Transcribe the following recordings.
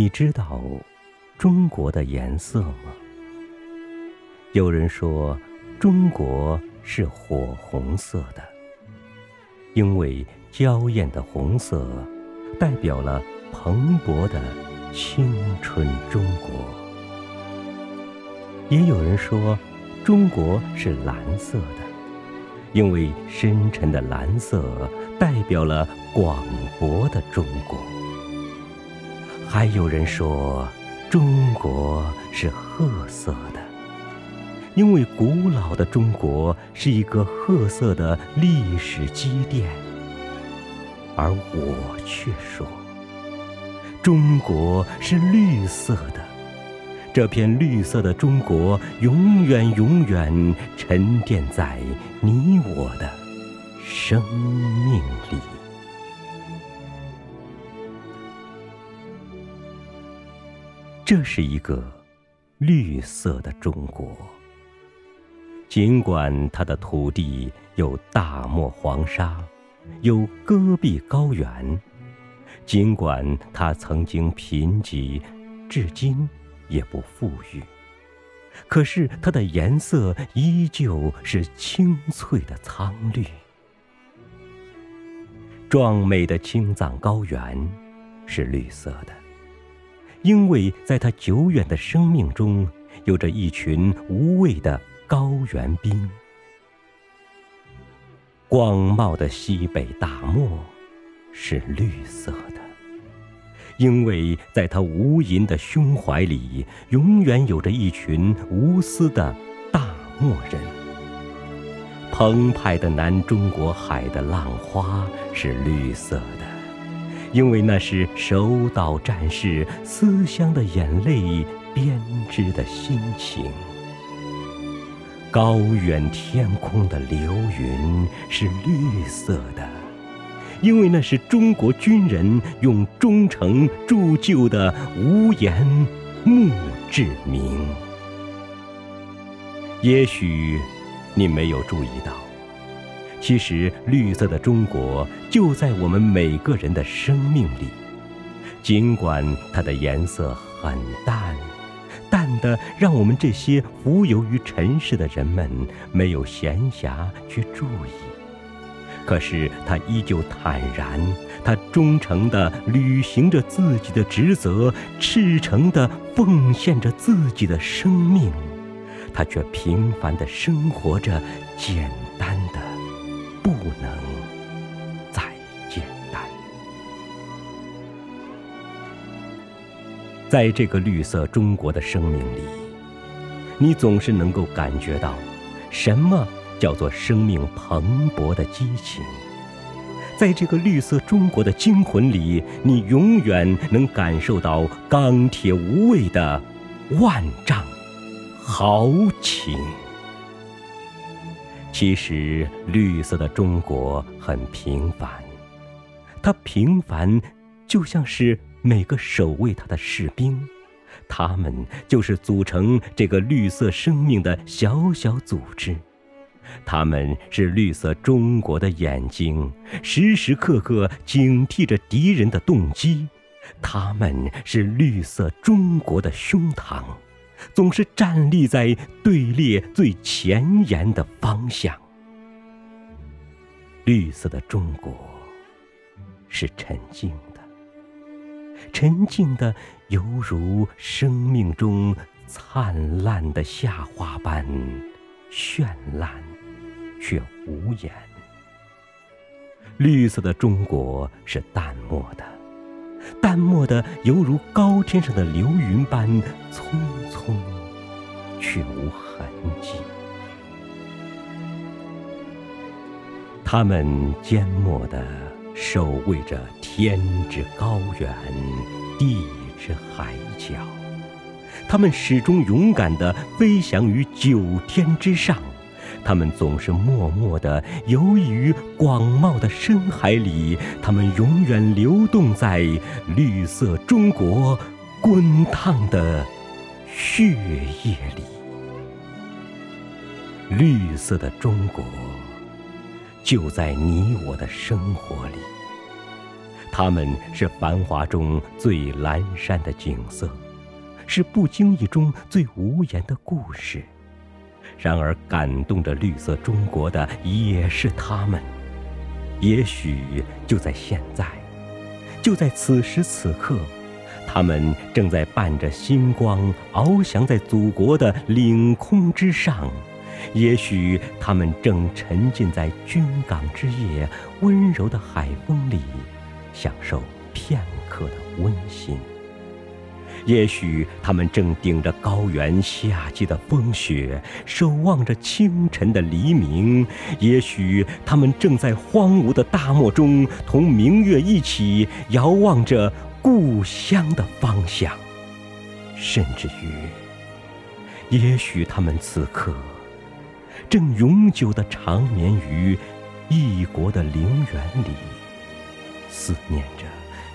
你知道中国的颜色吗？有人说中国是火红色的，因为娇艳的红色代表了蓬勃的青春中国。也有人说中国是蓝色的，因为深沉的蓝色代表了广博的中国。还有人说，中国是褐色的，因为古老的中国是一个褐色的历史积淀。而我却说，中国是绿色的，这片绿色的中国永远永远沉淀在你我的生命里。这是一个绿色的中国，尽管它的土地有大漠黄沙，有戈壁高原，尽管它曾经贫瘠，至今也不富裕，可是它的颜色依旧是青翠的苍绿。壮美的青藏高原是绿色的。因为在他久远的生命中，有着一群无畏的高原兵。广袤的西北大漠是绿色的，因为在他无垠的胸怀里，永远有着一群无私的大漠人。澎湃的南中国海的浪花是绿色的。因为那是守岛战士思乡的眼泪编织的心情。高远天空的流云是绿色的，因为那是中国军人用忠诚铸就的无言墓志铭。也许你没有注意到。其实，绿色的中国就在我们每个人的生命里，尽管它的颜色很淡，淡的让我们这些浮游于尘世的人们没有闲暇去注意。可是，它依旧坦然，它忠诚地履行着自己的职责，赤诚地奉献着自己的生命，它却平凡地生活着，简单的。在这个绿色中国的生命里，你总是能够感觉到，什么叫做生命蓬勃的激情。在这个绿色中国的精魂里，你永远能感受到钢铁无畏的万丈豪情。其实，绿色的中国很平凡，它平凡，就像是每个守卫它的士兵，他们就是组成这个绿色生命的小小组织，他们是绿色中国的眼睛，时时刻刻警惕着敌人的动机，他们是绿色中国的胸膛。总是站立在队列最前沿的方向。绿色的中国是沉静，沉静的犹如生命中灿烂的夏花般绚烂，却无言。绿色的中国是淡漠的。淡漠的，犹如高天上的流云般匆匆，却无痕迹。他们缄默的守卫着天之高原，地之海角。他们始终勇敢地飞翔于九天之上。他们总是默默地游弋于广袤的深海里，他们永远流动在绿色中国滚烫的血液里。绿色的中国就在你我的生活里，它们是繁华中最阑珊的景色，是不经意中最无言的故事。然而，感动着绿色中国的也是他们。也许就在现在，就在此时此刻，他们正在伴着星光翱翔在祖国的领空之上。也许他们正沉浸在军港之夜温柔的海风里，享受片刻的温馨。也许他们正顶着高原夏季的风雪，守望着清晨的黎明；也许他们正在荒芜的大漠中，同明月一起遥望着故乡的方向；甚至于，也许他们此刻正永久的长眠于异国的陵园里，思念着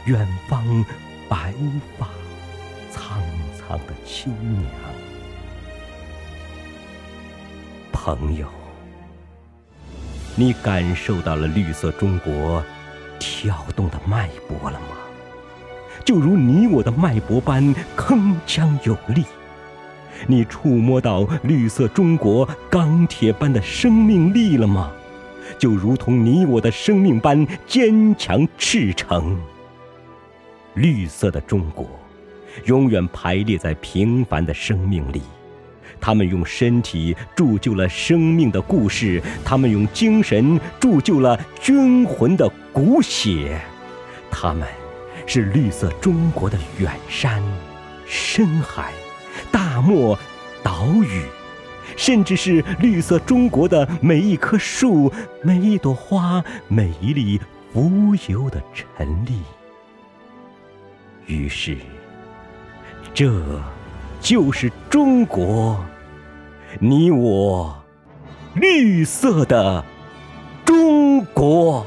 远方白发。苍苍的亲娘，朋友，你感受到了绿色中国跳动的脉搏了吗？就如你我的脉搏般铿锵有力。你触摸到绿色中国钢铁般的生命力了吗？就如同你我的生命般坚强赤诚。绿色的中国。永远排列在平凡的生命里，他们用身体铸就了生命的故事，他们用精神铸就了军魂的骨血，他们是绿色中国的远山、深海、大大漠、岛屿，甚至是绿色中国的每一棵树、每一朵花、每一粒浮游的尘粒。于是。这，就是中国，你我，绿色的中国。